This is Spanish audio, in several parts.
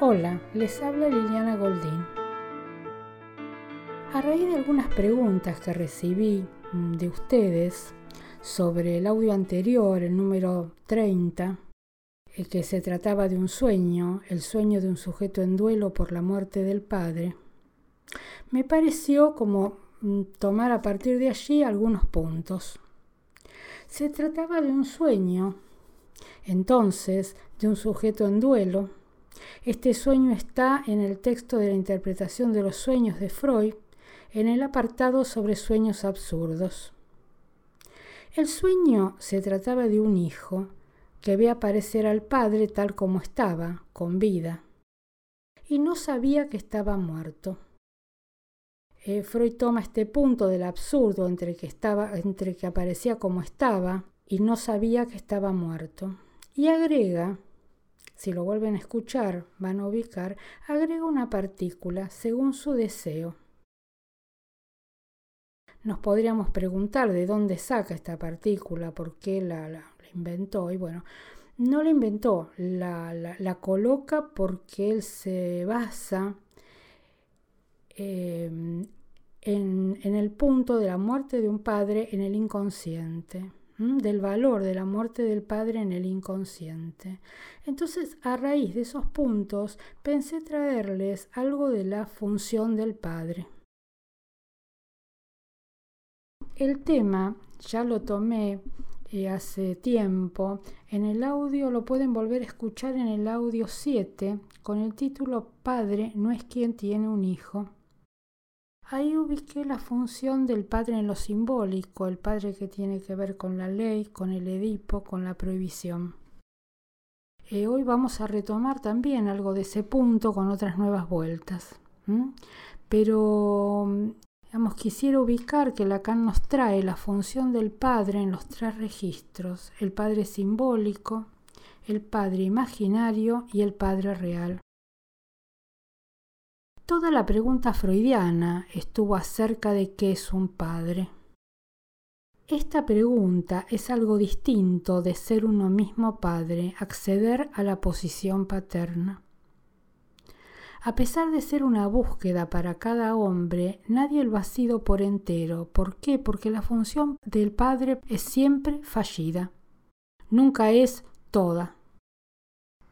Hola, les habla Liliana Goldín. A raíz de algunas preguntas que recibí mm, de ustedes sobre el audio anterior, el número 30, el que se trataba de un sueño, el sueño de un sujeto en duelo por la muerte del padre, me pareció como mm, tomar a partir de allí algunos puntos. Se trataba de un sueño, entonces, de un sujeto en duelo, este sueño está en el texto de la interpretación de los sueños de Freud, en el apartado sobre sueños absurdos. El sueño se trataba de un hijo que ve aparecer al padre tal como estaba, con vida, y no sabía que estaba muerto. Eh, Freud toma este punto del absurdo entre que, estaba, entre que aparecía como estaba y no sabía que estaba muerto, y agrega si lo vuelven a escuchar, van a ubicar, agrega una partícula según su deseo. Nos podríamos preguntar de dónde saca esta partícula, por qué la, inventó. Y bueno, no la inventó, la, coloca porque él se basa eh, en el punto de la muerte de un padre en el inconsciente del valor de la muerte del padre en el inconsciente. Entonces, a raíz de esos puntos, pensé traerles algo de la función del padre. El tema ya lo tomé eh, hace tiempo. En el audio lo pueden volver a escuchar en el audio 7 con el título Padre no es quien tiene un hijo. Ahí ubiqué la función del padre en lo simbólico, el padre que tiene que ver con la ley, con el Edipo, con la prohibición. Eh, hoy vamos a retomar también algo de ese punto con otras nuevas vueltas. Pero, digamos, quisiera ubicar que Lacan nos trae la función del padre en los tres registros, el padre simbólico, el padre imaginario y el padre real. Toda la pregunta freudiana estuvo acerca de qué es un padre. Esta pregunta es algo distinto de ser uno mismo padre, acceder a la posición paterna. A pesar de ser una búsqueda para cada hombre, nadie lo ha sido por entero. ¿Por qué? Porque la función del padre es siempre fallida. Nunca es toda.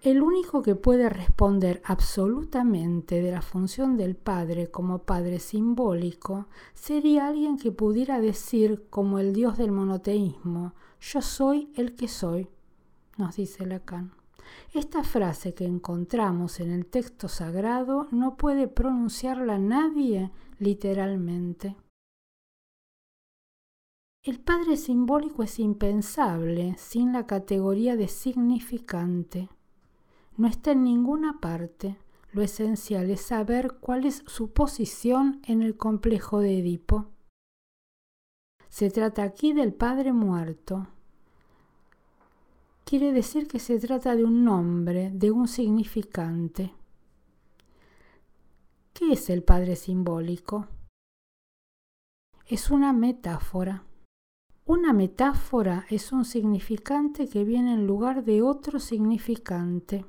El único que puede responder absolutamente de la función del Padre como Padre simbólico sería alguien que pudiera decir como el Dios del monoteísmo, yo soy el que soy, nos dice Lacan. Esta frase que encontramos en el texto sagrado no puede pronunciarla nadie literalmente. El Padre simbólico es impensable sin la categoría de significante no está en ninguna parte. Lo esencial es saber cuál es su posición en el complejo de Edipo. Se trata aquí del Padre muerto. Quiere decir que se trata de un nombre, de un significante. ¿Qué es el Padre simbólico? Es una metáfora. Una metáfora es un significante que viene en lugar de otro significante.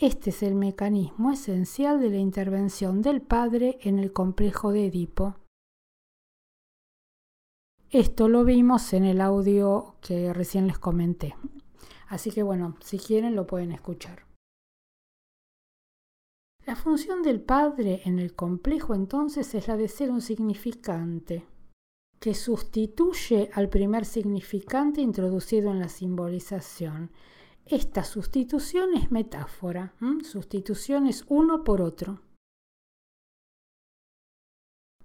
Este es el mecanismo esencial de la intervención del padre en el complejo de Edipo. Esto lo vimos en el audio que recién les comenté. Así que bueno, si quieren lo pueden escuchar. La función del padre en el complejo entonces es la de ser un significante, que sustituye al primer significante introducido en la simbolización esta sustitución es metáfora, sustitución es uno por otro.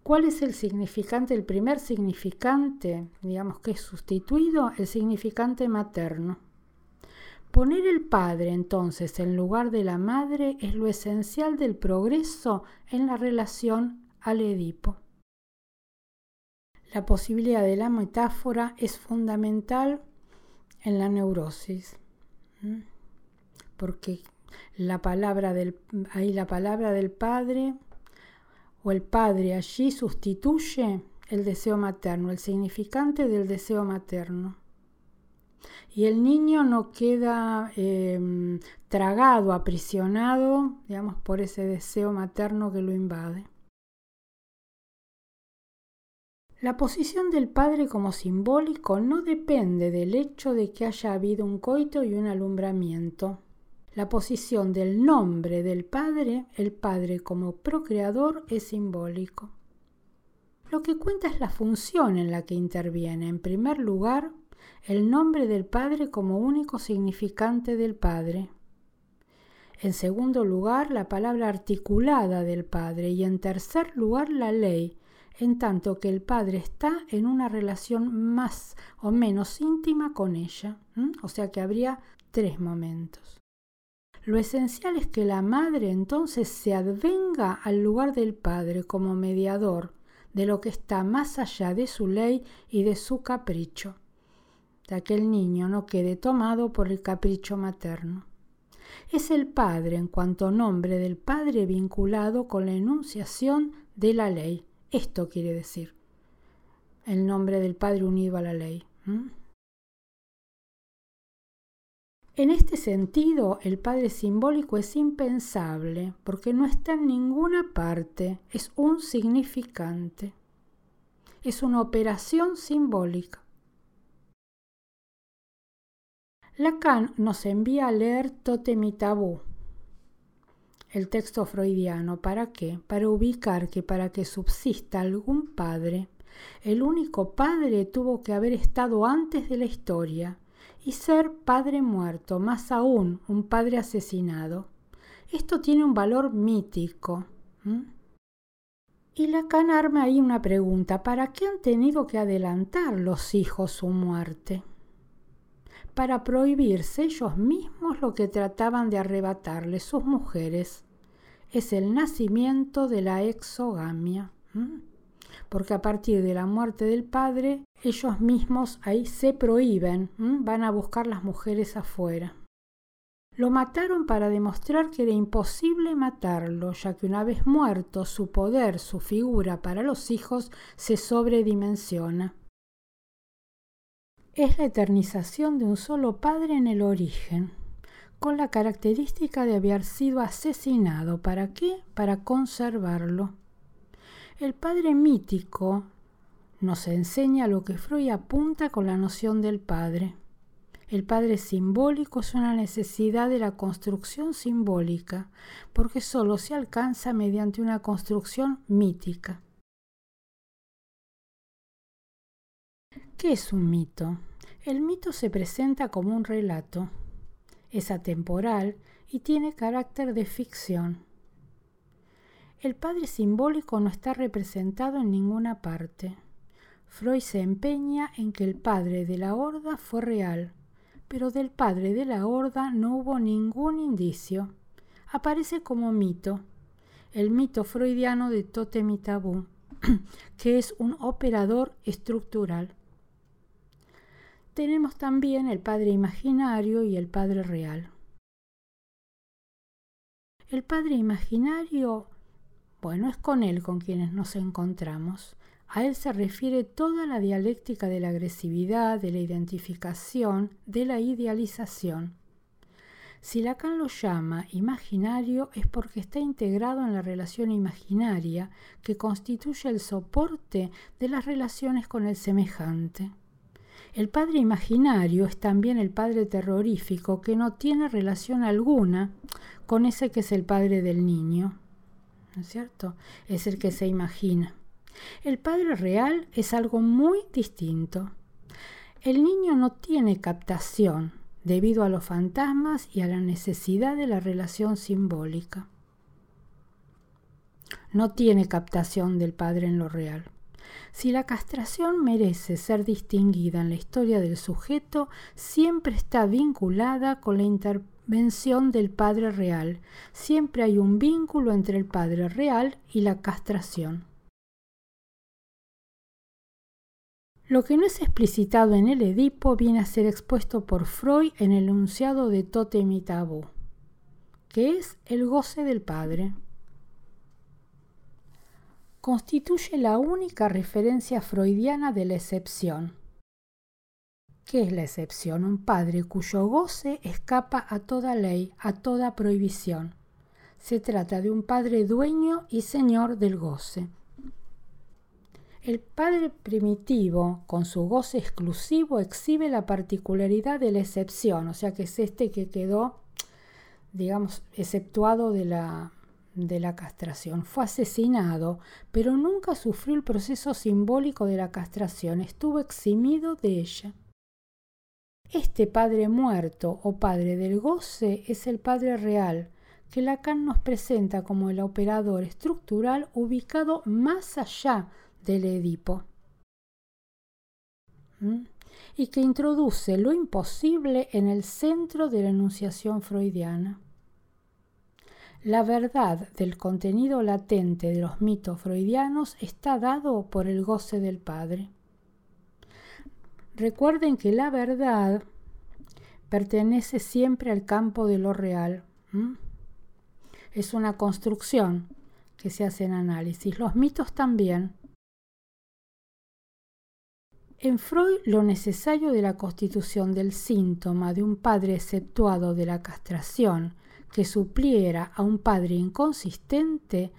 ¿Cuál es el significante? El primer significante, digamos que es sustituido, el significante materno. Poner el padre entonces en lugar de la madre es lo esencial del progreso en la relación al Edipo. La posibilidad de la metáfora es fundamental en la neurosis porque la palabra del, ahí la palabra del padre o el padre allí sustituye el deseo materno, el significante del deseo materno. y el niño no queda em, tragado, aprisionado, digamos, por ese deseo materno que lo invade. La posición del padre como simbólico no depende del hecho de que haya habido un coito y un alumbramiento. La posición del nombre del padre, el padre como procreador, es simbólico. Lo que cuenta es la función en la que interviene. En primer lugar, el nombre del Padre como único significante del Padre. En segundo lugar, la palabra articulada del Padre. Y en tercer lugar, la ley, en tanto que el Padre está en una relación más o menos íntima con ella. O sea que habría tres momentos. Lo esencial es que la madre entonces se advenga al lugar del Padre como mediador de lo que está más allá de su ley y de su capricho de que el niño no quede tomado por el capricho materno. Es el Padre en cuanto nombre del Padre vinculado con la enunciación de la ley. Esto quiere decir el nombre del Padre unido a la ley. En este sentido, el Padre simbólico es impensable porque no está en ninguna parte, es un significante, es una operación simbólica. Lacan nos envía a leer Totem y Tabú, el texto freudiano. ¿Para qué? Para ubicar que para que subsista algún padre, el único padre tuvo que haber estado antes de la historia y ser padre muerto, más aún un padre asesinado. Esto tiene un valor mítico. Y Lacan arma ahí una pregunta, ¿para qué han tenido que adelantar los hijos su muerte? para prohibirse ellos mismos lo que trataban de arrebatarles sus mujeres. Es el nacimiento de la exogamia. Porque a partir de la muerte del padre, ellos mismos ahí se prohíben, van a buscar las mujeres afuera. Lo mataron para demostrar que era imposible matarlo, ya que una vez muerto su poder, su figura para los hijos se sobredimensiona es la eternización de un solo padre en el origen, con la característica de haber sido asesinado. ¿Para qué? Para conservarlo. El padre mítico nos enseña lo que Freud apunta con la noción del padre. El padre simbólico es una necesidad de la construcción simbólica, porque solo se alcanza mediante una construcción mítica. ¿Qué es un mito? El mito se presenta como un relato. Es atemporal y tiene carácter de ficción. El padre simbólico no está representado en ninguna parte. Freud se empeña en que el padre de la horda fue real, pero del padre de la horda no hubo ningún indicio. Aparece como mito, el mito freudiano de Totem y Tabú, que es un operador estructural tenemos también el Padre imaginario y el Padre real. El Padre imaginario, bueno, es con él con quienes nos encontramos. A él se refiere toda la dialéctica de la agresividad, de la identificación, de la idealización. Si Lacan lo llama imaginario es porque está integrado en la relación imaginaria que constituye el soporte de las relaciones con el semejante. El padre imaginario es también el padre terrorífico que no tiene relación alguna con ese que es el padre del niño. ¿No es cierto? Es el que se imagina. El padre real es algo muy distinto. El niño no tiene captación debido a los fantasmas y a la necesidad de la relación simbólica. No tiene captación del padre en lo real. Si la castración merece ser distinguida en la historia del sujeto, siempre está vinculada con la intervención del Padre Real. Siempre hay un vínculo entre el Padre Real y la castración. Lo que no es explicitado en el Edipo viene a ser expuesto por Freud en el enunciado de Totem y Tabú, que es el goce del Padre constituye la única referencia freudiana de la excepción. ¿Qué es la excepción? Un padre cuyo goce escapa a toda ley, a toda prohibición. Se trata de un padre dueño y señor del goce. El padre primitivo, con su goce exclusivo, exhibe la particularidad de la excepción, o sea que es este que quedó, digamos, exceptuado de la, de la castración. Fue asesinado, pero nunca sufrió el proceso simbólico de la castración, estuvo eximido de ella. Este Padre muerto o Padre del goce es el Padre real, que Lacan nos presenta como el operador estructural ubicado más allá del Edipo ¿Mm? y que introduce lo imposible en el centro de la enunciación freudiana. La verdad del contenido latente de los mitos freudianos está dado por el goce del Padre. Recuerden que la verdad pertenece siempre al campo de lo real. Es una construcción que se hace en análisis. Los mitos también. En Freud, lo necesario de la constitución del síntoma de un padre exceptuado de la castración que supliera a un padre inconsistente,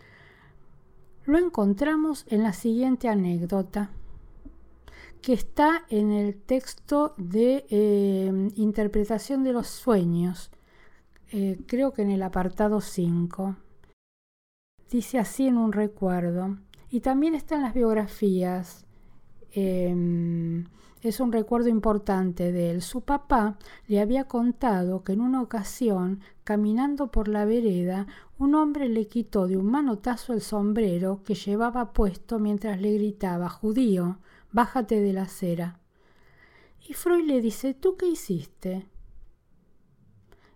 lo encontramos en la siguiente anécdota que está en el texto de eh, interpretación de los sueños, eh, creo que en el apartado 5. Dice así en un recuerdo. Y también está en las biografías. Em, es un recuerdo importante de él. Su papá le había contado que en una ocasión, caminando por la vereda, un hombre le quitó de un manotazo el sombrero que llevaba puesto mientras le gritaba Judío, bájate de la acera. Y Freud le dice, ¿tú qué hiciste?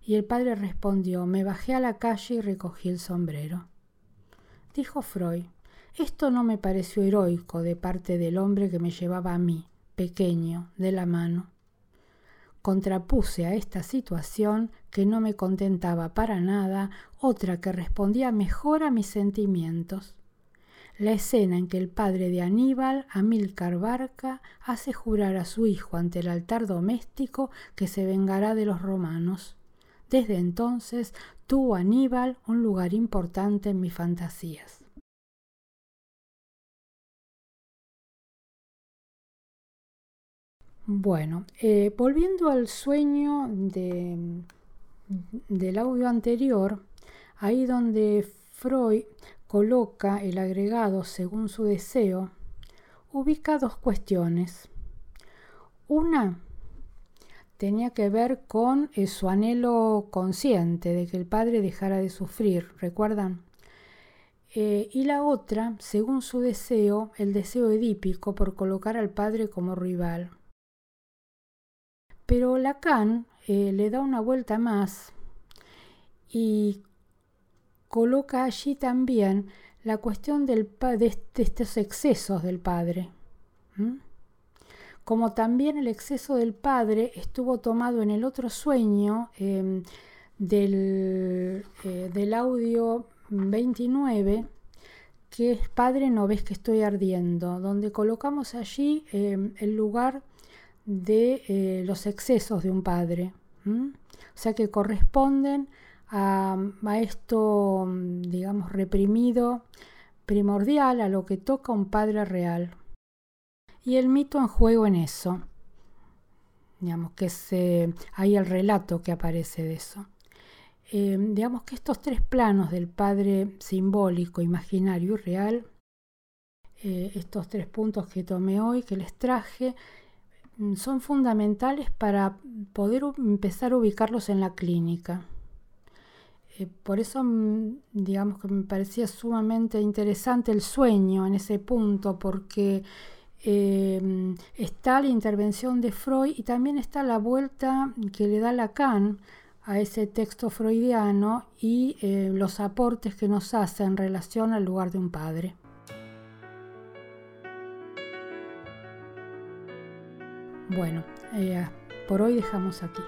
Y el padre respondió, me bajé a la calle y recogí el sombrero. Dijo Freud, esto no me pareció heroico de parte del hombre que me llevaba a mí, pequeño, de la mano. Contrapuse a esta situación, que no me contentaba para nada, otra que respondía mejor a mis sentimientos la escena en que el padre de Aníbal, Amílcar Barca, hace jurar a su hijo ante el altar doméstico que se vengará de los romanos. Desde entonces tuvo Aníbal un lugar importante en mis fantasías. Bueno, eh, volviendo al sueño de, del audio anterior, ahí donde Freud coloca el agregado según su deseo, ubica dos cuestiones. Una tenía que ver con eh, su anhelo consciente de que el padre dejara de sufrir, ¿recuerdan? Eh, y la otra, según su deseo, el deseo edípico por colocar al padre como rival. Pero Lacan eh, le da una vuelta más y coloca allí también la cuestión de, estos excesos del padre. Como también el exceso del padre estuvo tomado en el otro sueño em, del, eh, del audio 29, que es Padre, no ves que estoy ardiendo, donde colocamos allí em, el lugar de eh, los excesos de un padre. O sea que corresponden a, esto, digamos, reprimido, primordial, a lo que toca un padre real. Y el mito en juego en eso. Digamos que es hay el relato que aparece de eso. Eh, digamos que estos tres planos del padre simbólico, imaginario y real, eh, estos tres puntos que tomé hoy, que les traje, mm, son fundamentales para poder empezar a ubicarlos en la clínica. Eh, por eso, mm, digamos que me parecía sumamente interesante el sueño en ese punto, porque eh, está la intervención de Freud y también está la vuelta que le da Lacan a ese texto freudiano y eh, los aportes que nos hace en relación al lugar de un padre. Bueno, por hoy dejamos aquí.